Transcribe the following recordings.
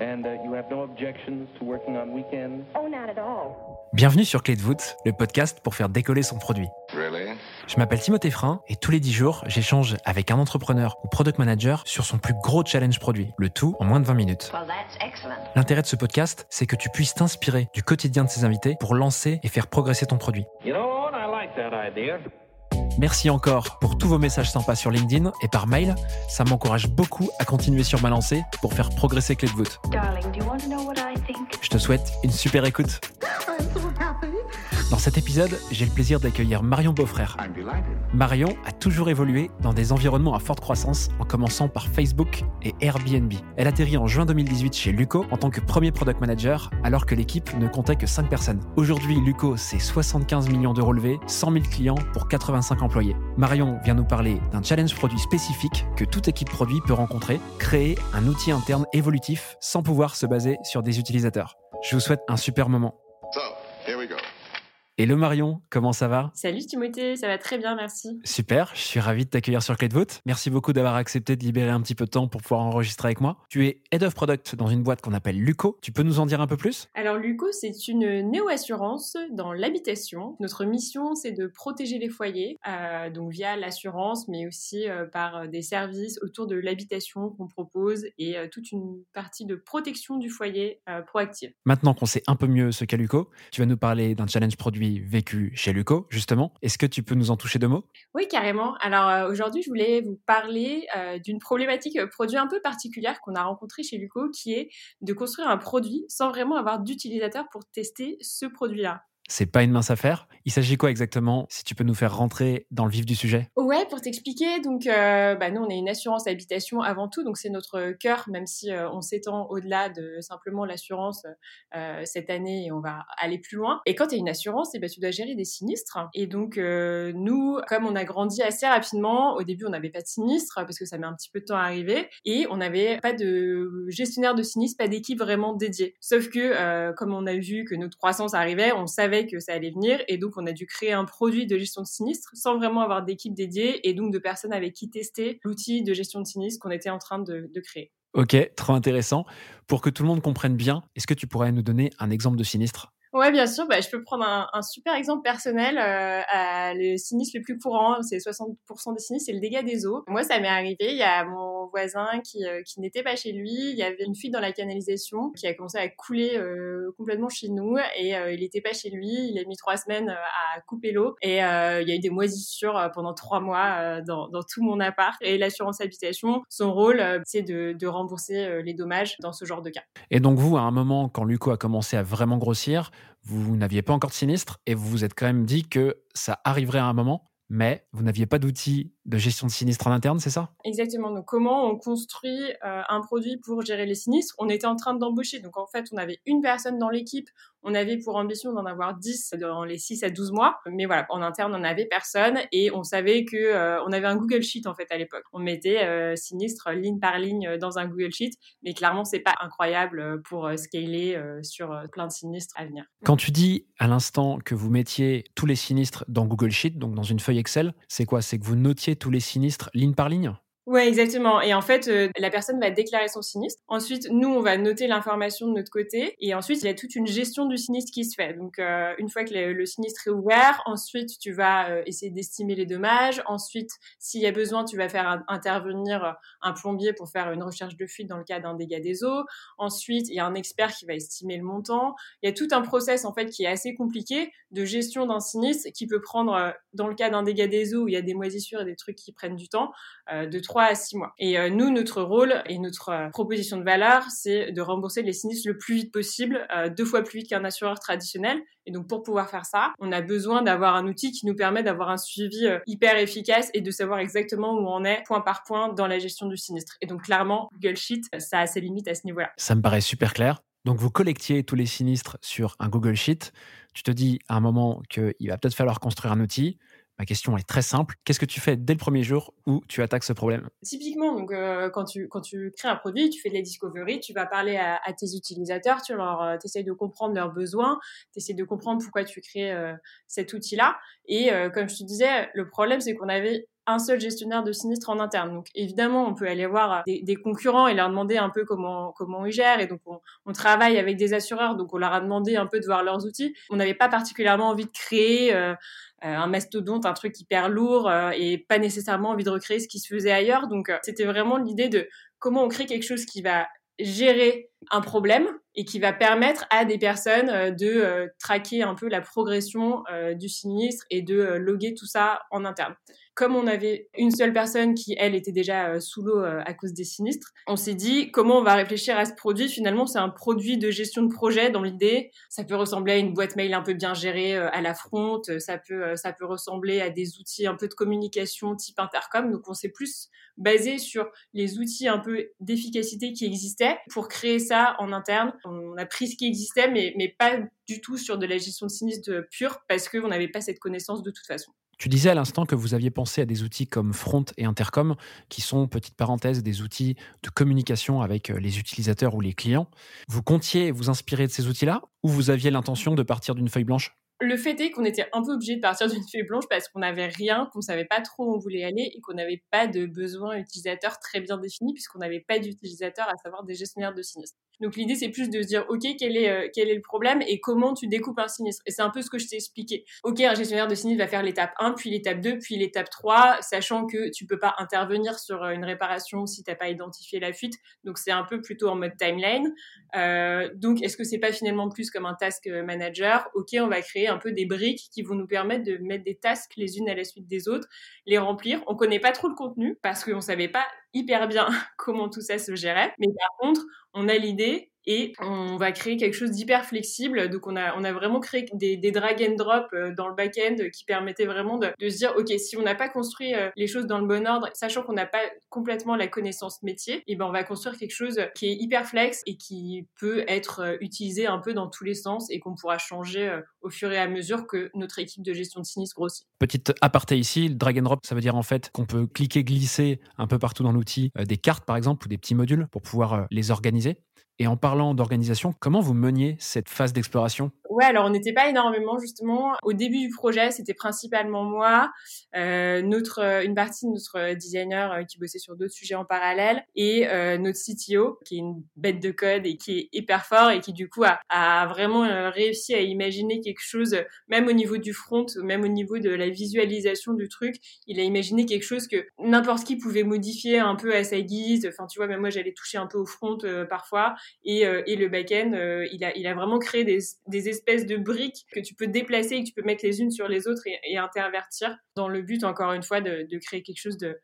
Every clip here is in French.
And uh, you have no objections to working on weekends? Oh, not at all. Bienvenue sur Clé de voûte, le podcast pour faire décoller son produit. Really? Je m'appelle Timothée Frein et tous les 10 jours, j'échange avec un entrepreneur ou product manager sur son plus gros challenge produit, le tout en moins de 20 minutes. Well. L'intérêt de ce podcast, c'est que tu puisses t'inspirer du quotidien de ses invités pour lancer et faire progresser ton produit. You know what? I like that idea. Merci encore pour tous vos messages sympas sur LinkedIn et par mail. Ça m'encourage beaucoup à continuer sur ma lancée pour faire progresser Clé de voûte. Darling, do you want to know what I think? Je te souhaite une super écoute. Dans cet épisode, j'ai le plaisir d'accueillir Marion Beaufrère. Marion a toujours évolué dans des environnements à forte croissance en commençant par Facebook et Airbnb. Elle atterrit en juin 2018 chez Luco en tant que premier product manager alors que l'équipe ne comptait que 5 personnes. Aujourd'hui, Luco, c'est 75 millions d'euros levés, 100 000 clients pour 85 employés. Marion vient nous parler d'un challenge produit spécifique que toute équipe produit peut rencontrer, créer un outil interne évolutif sans pouvoir se baser sur des utilisateurs. Je vous souhaite un super moment. Hello Marion, comment ça va Salut Timothée, ça va très bien, merci. Super, je suis ravi de t'accueillir sur Clé de Vote. Merci beaucoup d'avoir accepté de libérer un petit peu de temps pour pouvoir enregistrer avec moi. Tu es Head of Product dans une boîte qu'on appelle Luco. Tu peux nous en dire un peu plus? Alors Luco, c'est une néo-assurance dans l'habitation. Notre mission, c'est de protéger les foyers, euh, donc via l'assurance, mais aussi euh, par des services autour de l'habitation qu'on propose et euh, toute une partie de protection du foyer proactive. Maintenant qu'on sait un peu mieux ce qu'est Luco, tu vas nous parler d'un challenge produit vécu chez Luco, justement. Est-ce que tu peux nous en toucher deux mots? Oui, carrément. Alors euh, aujourd'hui, je voulais vous parler euh, d'une problématique euh, produit un peu particulière qu'on a rencontrée chez Luco, qui est de construire un produit sans vraiment avoir d'utilisateurs pour tester ce produit-là. C'est pas une mince affaire. Il s'agit quoi exactement Si tu peux nous faire rentrer dans le vif du sujet? Ouais, pour t'expliquer, donc euh, bah, nous on est une assurance habitation avant tout, donc c'est notre cœur, même si euh, on s'étend au-delà de simplement l'assurance euh, cette année et on va aller plus loin. Et quand tu es une assurance, eh ben, tu dois gérer des sinistres. Et donc nous, comme on a grandi assez rapidement, au début on n'avait pas de sinistres parce que ça met un petit peu de temps à arriver, et on n'avait pas de gestionnaire de sinistres, pas d'équipe vraiment dédiée. Sauf que comme on a vu que notre croissance arrivait, on savait que ça allait venir, et donc on a dû créer un produit de gestion de sinistres sans vraiment avoir d'équipe dédiée et donc de personnes avec qui tester l'outil de gestion de sinistres qu'on était en train de, de créer. Ok, trop intéressant. Pour que tout le monde comprenne bien, est-ce que tu pourrais nous donner un exemple de sinistre? Ouais, bien sûr. Bah, je peux prendre un, un super exemple personnel. Euh, le sinistre le plus courant, c'est 60% des sinistres, c'est le dégât des eaux. Moi, ça m'est arrivé. Il y a mon voisin qui, euh, qui n'était pas chez lui. Il y avait une fuite dans la canalisation qui a commencé à couler euh, complètement chez nous et euh, il n'était pas chez lui. Il a mis trois semaines euh, à couper l'eau et euh, il y a eu des moisissures pendant trois mois dans, dans tout mon appart. Et l'assurance habitation, son rôle, c'est de, de rembourser les dommages dans ce genre de cas. Et donc vous, à un moment, quand Luco a commencé à vraiment grossir, vous n'aviez pas encore de sinistre et vous vous êtes quand même dit que ça arriverait à un moment, mais vous n'aviez pas d'outil de gestion de sinistre en interne, c'est ça? Exactement. Donc, comment on construit euh, un produit pour gérer les sinistres? On était en train d'embaucher. Donc, en fait, on avait une personne dans l'équipe. On avait pour ambition d'en avoir 10 dans les 6 à 12 mois. Mais voilà, en interne, on n'avait personne. Et on savait que euh, on avait un Google Sheet, en fait, à l'époque. On mettait euh, sinistre ligne par ligne euh, dans un Google Sheet. Mais clairement, c'est pas incroyable euh, pour scaler sur plein de sinistres à venir. Quand tu dis à l'instant que vous mettiez tous les sinistres dans Google Sheet, donc dans une feuille Excel, c'est quoi? C'est que vous notiez tous les sinistres ligne par ligne? Ouais, exactement. Et en fait, euh, la personne va déclarer son sinistre. Ensuite, nous, on va noter l'information de notre côté. Et ensuite, il y a toute une gestion du sinistre qui se fait. Donc, euh, une fois que le, sinistre est ouvert, ensuite, tu vas euh, essayer d'estimer les dommages. Ensuite, s'il y a besoin, tu vas faire intervenir un plombier pour faire une recherche de fuite dans le cas d'un dégât des eaux. Ensuite, il y a un expert qui va estimer le montant. Il y a tout un process, en fait, qui est assez compliqué de gestion d'un sinistre qui peut prendre, dans le cas d'un dégât des eaux où il y a des moisissures et des trucs qui prennent du temps, de 3 à 6 mois. Et euh, nous, notre rôle et notre euh, proposition de valeur, c'est de rembourser les sinistres le plus vite possible, euh, deux fois plus vite qu'un assureur traditionnel. Et donc, pour pouvoir faire ça, on a besoin d'avoir un outil qui nous permet d'avoir un suivi hyper efficace et de savoir exactement où on est point par point dans la gestion du sinistre. Et donc, clairement, Google Sheet, ça a ses limites à ce niveau-là. Ça me paraît super clair. Donc vous collectiez tous les sinistres sur un Google Sheet. Tu te dis à un moment qu'il va peut-être falloir construire un outil. Ma question est très simple. Qu'est-ce que tu fais dès le premier jour où tu attaques ce problème? Typiquement, donc euh, quand tu quand tu crées un produit, tu fais de la discovery, tu vas parler à, tes utilisateurs, tu leur euh, essayes de comprendre leurs besoins, tu essaies de comprendre pourquoi tu crées euh, cet outil-là. Et euh, comme je te disais, le problème c'est qu'on avait un seul gestionnaire de sinistre en interne. Donc évidemment, on peut aller voir des, des concurrents et leur demander un peu comment comment ils gèrent. Et donc on, on, travaille avec des assureurs, donc on leur a demandé un peu de voir leurs outils. On n'avait pas particulièrement envie de créer euh, un mastodonte, un truc hyper lourd euh, et pas nécessairement envie de recréer ce qui se faisait ailleurs. Donc euh, c'était vraiment l'idée de comment on crée quelque chose qui va gérer un problème et qui va permettre à des personnes euh, de euh, traquer un peu la progression euh, du sinistre et de loguer tout ça en interne. Comme on avait une seule personne qui, elle, était déjà sous l'eau à cause des sinistres, on s'est dit comment on va réfléchir à ce produit. Finalement, c'est un produit de gestion de projet dans l'idée. Ça peut ressembler à une boîte mail un peu bien gérée à la front. Ça peut, ça peut ressembler à des outils un peu de communication type intercom. Donc, on s'est plus basé sur les outils un peu d'efficacité qui existaient pour créer en interne on a pris ce qui existait, mais, mais pas du tout sur de la gestion de sinistre pure, parce qu'on n'avait pas cette connaissance de toute façon. Tu disais à l'instant que vous aviez pensé à des outils comme Front et Intercom, qui sont, petite parenthèse, des outils de communication avec euh, les utilisateurs ou les clients. Vous comptiez vous inspirer de ces outils-là ou vous aviez l'intention de partir d'une feuille blanche le fait est qu'on était un peu obligé de partir d'une feuille blanche parce qu'on n'avait rien, qu'on savait pas trop où on voulait aller et qu'on n'avait pas de besoin utilisateur très bien défini puisqu'on n'avait pas d'utilisateurs, à savoir des gestionnaires de sinistres. Donc l'idée c'est plus de se dire ok quel est euh, quel est le problème et comment tu découpes un sinistre? Et c'est un peu ce que je t'ai expliqué. Ok un gestionnaire de sinistre va faire l'étape 1 puis l'étape 2 puis l'étape 3 sachant que tu peux pas intervenir sur euh, une réparation si t'as pas identifié la fuite. Donc c'est un peu plutôt en mode timeline. Euh, donc est-ce que c'est pas finalement plus comme un task manager? Ok on va créer un peu des briques qui vont nous permettre de mettre des tasks les unes à la suite des autres, les remplir. On connaît pas trop le contenu parce qu'on savait pas hyper bien comment tout ça se gérait. Mais par contre, on a l'idée et on va créer quelque chose d'hyper flexible. Donc on a, on a vraiment créé des, drag and drop euh, dans le back-end qui permettaient vraiment de, de se dire, OK, si on n'a pas construit euh, les choses dans le bon ordre, sachant qu'on n'a pas complètement la connaissance métier, et eh ben on va construire quelque chose qui est hyper flex et qui peut être euh, utilisé un peu dans tous les sens et qu'on pourra changer au fur et à mesure que notre équipe de gestion de sinistre grossit. Petite aparté ici, le drag and drop, ça veut dire en fait qu'on peut cliquer, glisser un peu partout dans l'outil des cartes par exemple ou des petits modules pour pouvoir les organiser. Et en parlant d'organisation, comment vous meniez cette phase d'exploration? Ouais, alors on n'était pas énormément justement. Au début du projet, c'était principalement moi, euh, euh, une partie de notre designer euh, qui bossait sur d'autres sujets en parallèle et notre CTO qui est une bête de code et qui est hyper fort et qui du coup a, a vraiment réussi à imaginer quelque chose, même au niveau du front, même au niveau de la visualisation du truc, il a imaginé quelque chose que n'importe qui pouvait modifier un peu à sa guise. Enfin, tu vois, même moi j'allais toucher un peu au front parfois et, euh, et le back-end, euh, il, a, vraiment créé des, espèces de briques que tu peux déplacer et que tu peux mettre les unes sur les autres et, intervertir dans le but, encore une fois, de, de créer quelque chose de,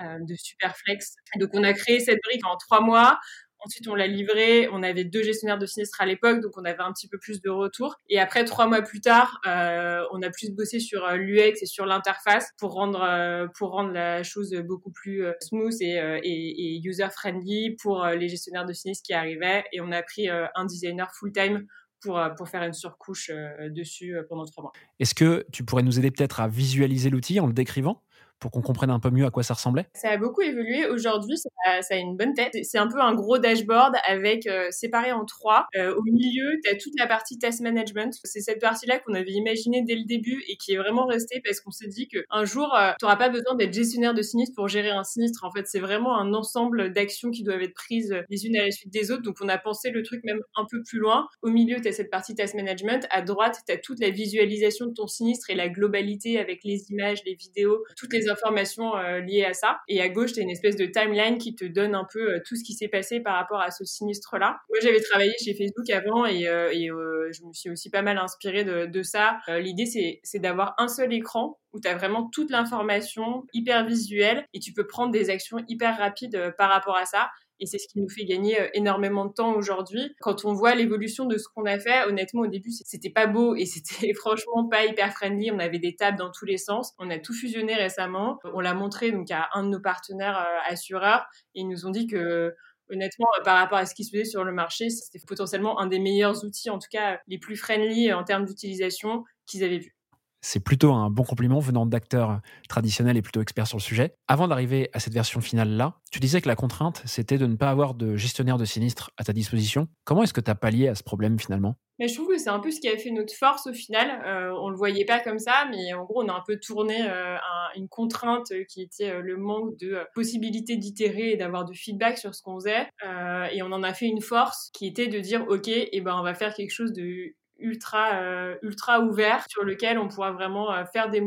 euh, de super flex. Donc on a créé cette brique en trois mois. Ensuite, on l'a livré. On avait deux gestionnaires de sinistres à l'époque, donc on avait un petit peu plus de retour. Et après, trois mois plus tard, euh, on a plus bossé sur euh, l'UX et sur l'interface pour rendre euh, pour rendre la chose beaucoup plus smooth et, user friendly pour les gestionnaires de sinistres qui arrivaient. Et on a pris un designer full time pour faire une surcouche dessus pendant trois mois. Est-ce que tu pourrais nous aider peut-être à visualiser l'outil en le décrivant? Pour qu'on comprenne un peu mieux à quoi ça ressemblait Ça a beaucoup évolué. Aujourd'hui, ça, a une bonne tête. C'est un peu un gros dashboard avec euh, séparé en trois. Euh, au milieu, tu as toute la partie task management. C'est cette partie-là qu'on avait imaginée dès le début et qui est vraiment restée parce qu'on s'est dit qu'un jour, euh, tu n'auras pas besoin d'être gestionnaire de sinistre pour gérer un sinistre. En fait, c'est vraiment un ensemble d'actions qui doivent être prises les unes à la suite des autres. Donc, on a pensé le truc même un peu plus loin. Au milieu, tu as cette partie task management. À droite, tu as toute la visualisation de ton sinistre et la globalité avec les images, les vidéos, toutes les informations euh, liées à ça. Et à gauche, tu as une espèce de timeline qui te donne un peu euh, tout ce qui s'est passé par rapport à ce sinistre-là. Moi, j'avais travaillé chez Facebook avant et, euh, je me suis aussi pas mal inspirée de, de ça. L'idée, c'est d'avoir un seul écran où tu as vraiment toute l'information hyper visuelle et tu peux prendre des actions hyper rapides par rapport à ça. Et c'est ce qui nous fait gagner euh, énormément de temps aujourd'hui. Quand on voit l'évolution de ce qu'on a fait, honnêtement, au début, c'était pas beau et c'était franchement pas hyper friendly. On avait des tables dans tous les sens. On a tout fusionné récemment. On l'a montré donc à un de nos partenaires euh, assureurs et ils nous ont dit que honnêtement, euh, par rapport à ce qui se faisait sur le marché, c'était potentiellement un des meilleurs outils, en tout cas les plus friendly en termes d'utilisation qu'ils avaient vu. C'est plutôt un bon compliment venant d'acteurs traditionnels et plutôt experts sur le sujet. Avant d'arriver à cette version finale-là, tu disais que la contrainte, c'était de ne pas avoir de gestionnaire de sinistre à ta disposition. Comment est-ce que tu as pallié à ce problème finalement? Mais je trouve que c'est un peu ce qui a fait notre force au final. Euh, on le voyait pas comme ça, mais en gros, on a un peu tourné euh, une contrainte qui était euh, le manque de euh, possibilité d'itérer et d'avoir du feedback sur ce qu'on faisait. et on en a fait une force qui était de dire, ok, et eh ben on va faire quelque chose de ultra euh, ultra ouvert sur lequel on pourra vraiment euh, faire des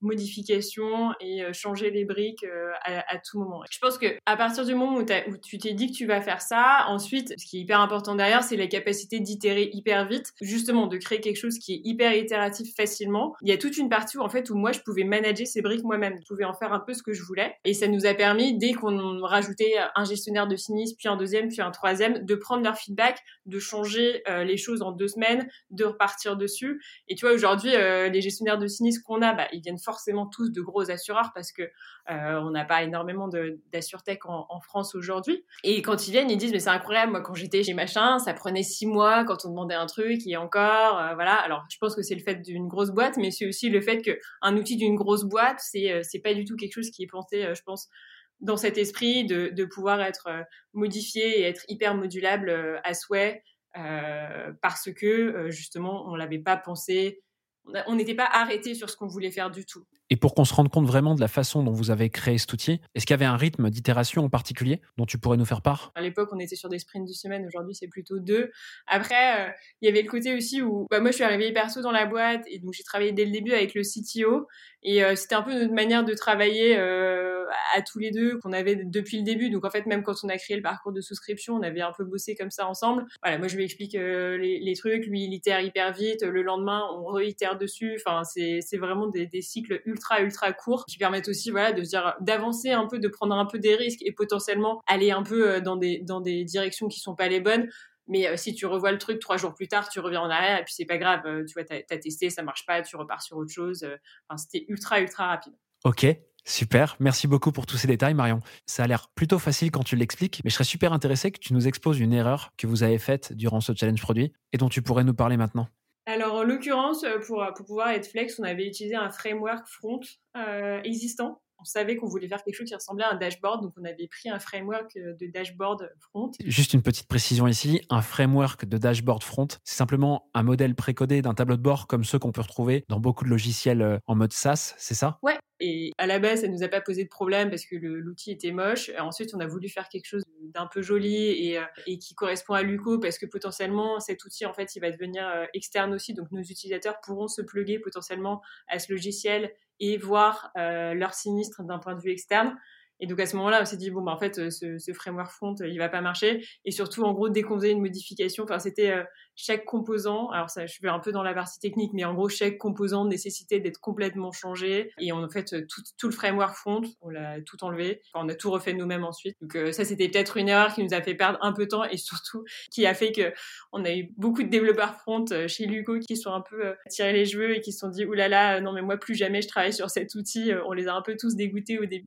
modifications et euh, changer les briques à, à, tout moment. Je pense que à partir du moment où, où tu t'es dit que tu vas faire ça, ensuite, ce qui est hyper important derrière, c'est la capacité d'itérer hyper vite, justement de créer quelque chose qui est hyper itératif facilement. Il y a toute une partie où en fait où moi je pouvais manager ces briques moi-même, je pouvais en faire un peu ce que je voulais, et ça nous a permis dès qu'on rajoutait un gestionnaire de sinistre, puis un deuxième, puis un troisième, de prendre leur feedback, de changer les choses en deux semaines de repartir dessus. Et tu vois, aujourd'hui, euh, les gestionnaires de sinistres qu'on a, bah, ils viennent forcément tous de gros assureurs parce que euh, on n'a pas énormément d'assurtech en, en France aujourd'hui. Et quand ils viennent, ils disent mais c'est incroyable, moi quand j'étais chez machin, ça prenait six mois quand on demandait un truc et encore, euh, voilà. Alors je pense que c'est le fait d'une grosse boîte, mais c'est aussi le fait qu'un outil d'une grosse boîte, c'est c'est pas du tout quelque chose qui est pensé, je pense dans cet esprit de, pouvoir être modifié et être hyper modulable à souhait parce que euh, justement on l'avait pas pensé, on n'était pas arrêté sur ce qu'on voulait faire du tout. Et pour qu'on se rende compte vraiment de la façon dont vous avez créé cet outil, est-ce qu'il y avait un rythme d'itération en particulier dont tu pourrais nous faire part? À l'époque, on était sur des sprints du semaine, aujourd'hui c'est plutôt deux. Après, euh, il y avait le côté aussi où bah, moi je suis arrivée perso dans la boîte et donc j'ai travaillé dès le début avec le CTO et euh, c'était un peu notre manière de travailler euh, à tous les deux qu'on avait depuis le début. Donc en fait, même quand on a créé le parcours de souscription, on avait un peu bossé comme ça ensemble. Voilà, moi je lui explique les, les, trucs, lui il itère hyper vite, le lendemain on réitère dessus. Enfin, c'est vraiment des, cycles ultra ultra courts qui permettent aussi voilà de dire d'avancer un peu, de prendre un peu des risques et potentiellement aller un peu euh, dans des dans des directions qui sont pas les bonnes. Mais euh, si tu revois le truc trois jours plus tard, tu reviens en arrière et puis c'est pas grave. Euh, tu vois, t'as as testé, ça marche pas, tu repars sur autre chose. Enfin, c'était ultra ultra rapide. Ok, Super, merci beaucoup pour tous ces détails, Marion. Ça a l'air plutôt facile quand tu l'expliques, mais je serais super intéressé que tu nous exposes une erreur que vous avez faite durant ce challenge produit et dont tu pourrais nous parler maintenant. Alors, en l'occurrence, euh, pour, pour pouvoir être flex, on avait utilisé un framework front euh, existant. On savait qu'on voulait faire quelque chose qui ressemblait à un dashboard, donc on avait pris un framework euh, de dashboard front. Juste une petite précision ici, un framework de dashboard front, c'est simplement un modèle précodé d'un tableau de bord comme ceux qu'on peut retrouver dans beaucoup de logiciels en mode SaaS, c'est ça? Ouais, et à la base, ça nous a pas posé de problème parce que l'outil était moche. Ensuite, on a voulu faire quelque chose d'un peu joli et, euh, et, qui correspond à Luco parce que potentiellement, cet outil, en fait, il va devenir euh, externe aussi. Donc, nos utilisateurs pourront se plugger potentiellement à ce logiciel et voir euh, leur sinistre d'un point de vue externe. Et donc à ce moment-là, on s'est dit bon bah en fait ce, ce, framework front il va pas marcher. Et surtout en gros dès qu'on faisait une modification, enfin c'était euh, chaque composant. Alors ça, je vais un peu dans la partie technique, mais en gros chaque composant nécessitait d'être complètement changé. Et on, en fait tout, le framework front, on l'a tout enlevé. Enfin, on a tout refait nous-mêmes ensuite. Donc euh, ça c'était peut-être une erreur qui nous a fait perdre un peu de temps et surtout qui a fait que on a eu beaucoup de développeurs front euh, chez Luco qui sont un peu tirés les cheveux et qui se sont dit oulala là là, non mais moi plus jamais je travaille sur cet outil. On les a un peu tous dégoûtés au début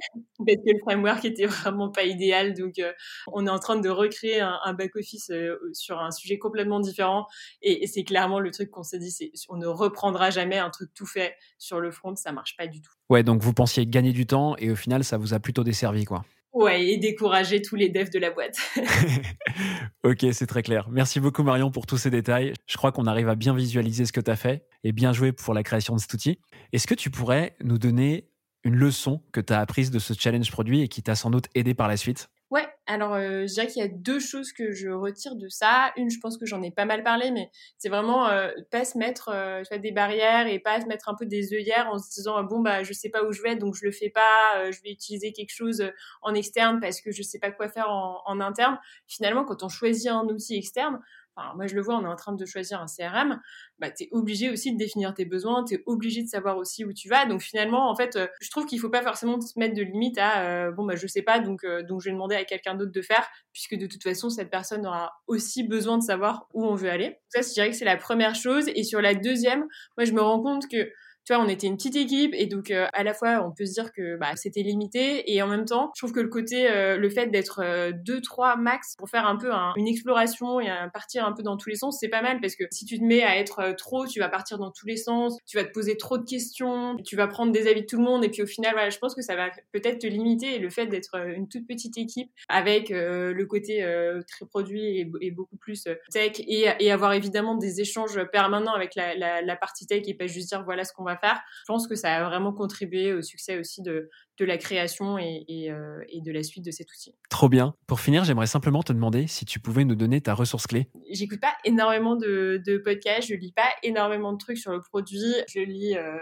parce que le framework était vraiment pas idéal. Donc, euh, on est en train de recréer un, back-office euh, sur un sujet complètement différent. Et, c'est clairement le truc qu'on s'est dit, c'est on ne reprendra jamais un truc tout fait sur le front, ça marche pas du tout. Ouais, donc vous pensiez gagner du temps et au final, ça vous a plutôt desservi, quoi. Ouais, et décourager tous les devs de la boîte. ok, c'est très clair. Merci beaucoup Marion pour tous ces détails. Je crois qu'on arrive à bien visualiser ce que tu as fait et bien joué pour la création de cet outil. Est-ce que tu pourrais nous donner une leçon que tu as apprise de ce challenge produit et qui t'a sans doute aidé par la suite Ouais, alors euh, je qu'il y a deux choses que je retire de ça. Une, je pense que j'en ai pas mal parlé, mais c'est vraiment euh, pas se mettre euh, des barrières et pas se mettre un peu des œillères en se disant bon bah je sais pas où je vais donc je le fais pas, je vais utiliser quelque chose en externe parce que je sais pas quoi faire en interne. Finalement, quand on choisit un outil externe, moi je le vois, on est en train de choisir un CRM, bah, tu es obligé aussi de définir tes besoins, tu es obligé de savoir aussi où tu vas. Donc finalement, en fait, euh, je trouve qu'il faut pas forcément se mettre de limite à euh, bon bah je sais pas, donc euh, donc je vais demander à quelqu'un d'autre de faire, puisque de toute façon cette personne aura aussi besoin de savoir où on veut aller. Ça, je dirais que c'est la première chose. Et sur la deuxième, moi je me rends compte que tu vois, on était une petite équipe et donc euh, à la fois on peut se dire que bah, c'était limité et en même temps, je trouve que le côté, euh, le fait d'être euh, deux, trois max pour faire un peu une exploration et partir un peu dans tous les sens, c'est pas mal parce que si tu te mets à être trop, tu vas partir dans tous les sens, tu vas te poser trop de questions, tu vas prendre des avis de tout le monde et puis au final, voilà, je pense que ça va peut-être te limiter et le fait d'être une toute petite équipe avec le côté très produit et, beaucoup plus tech et, et, avoir évidemment des échanges permanents avec la, la, la partie tech et pas juste dire voilà ce qu'on va faire. Je pense que ça a vraiment contribué au succès aussi de, de la création et, et, euh, et, de la suite de cet outil. Trop bien. Pour finir, j'aimerais simplement te demander si tu pouvais nous donner ta ressource clé. J'écoute pas énormément de, de, podcasts, je lis pas énormément de trucs sur le produit. Je lis euh,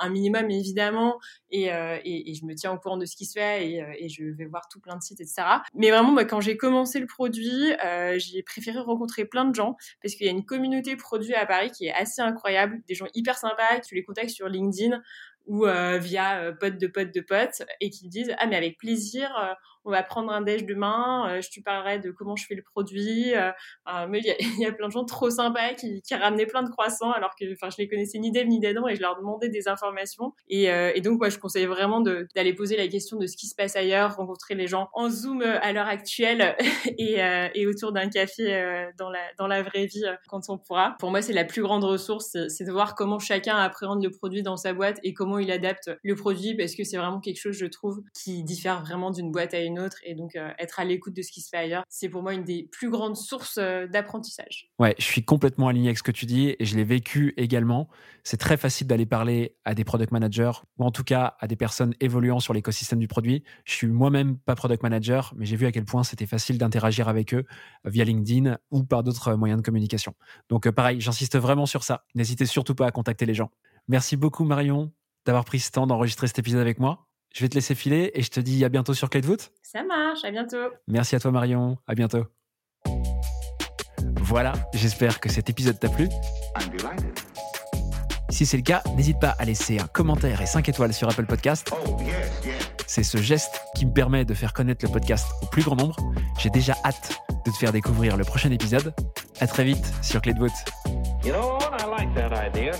un minimum évidemment et, euh, et, je me tiens au courant de ce qui se fait et, je vais voir tout plein de sites, etc. Mais vraiment, moi, quand j'ai commencé le produit, j'ai préféré rencontrer plein de gens parce qu'il y a une communauté produit à Paris qui est assez incroyable, des gens hyper sympas, tu les contactes sur LinkedIn ou euh, via euh, potes de potes de potes et qui disent ah mais avec plaisir euh, on va prendre un déj demain, euh, je te parlerai de comment je fais le produit. Euh, mais il y, a plein de gens trop sympas qui, ramenaient plein de croissants alors que enfin, je les connaissais ni d'Eve ni d'Adam et je leur demandais des informations. Et, euh, donc, moi, je conseille vraiment d'aller poser la question de ce qui se passe ailleurs, rencontrer les gens en Zoom à l'heure actuelle et, autour d'un café dans, la, vraie vie quand on pourra. Pour moi, c'est la plus grande ressource, c'est de voir comment chacun appréhende le produit dans sa boîte et comment il adapte le produit parce que c'est vraiment quelque chose, je trouve, qui diffère vraiment d'une boîte à une et donc euh, être à l'écoute de ce qui se fait ailleurs, c'est pour moi une des plus grandes sources euh, d'apprentissage. Ouais, je suis complètement aligné avec ce que tu dis et je l'ai vécu également. C'est très facile d'aller parler à des product managers ou en tout cas à des personnes évoluant sur l'écosystème du produit. Je suis moi-même pas product manager, mais j'ai vu à quel point c'était facile d'interagir avec eux euh, via LinkedIn ou par d'autres moyens de communication. Donc pareil, j'insiste vraiment sur ça. N'hésitez surtout pas à contacter les gens. Merci beaucoup Marion d'avoir pris ce temps d'enregistrer cet épisode avec moi. Je vais te laisser filer et je te dis à bientôt sur Clé de voûte. Ça marche, à bientôt. Merci à toi Marion, à bientôt. Voilà, j'espère que cet épisode t'a plu. Si c'est le cas, n'hésite pas à laisser un commentaire et 5 étoiles sur Apple Podcast. Oh, c'est ce geste qui me permet de faire connaître le podcast au plus grand nombre. J'ai déjà hâte de te faire découvrir le prochain épisode. À très vite sur Clé de voûte. You know I like that idea.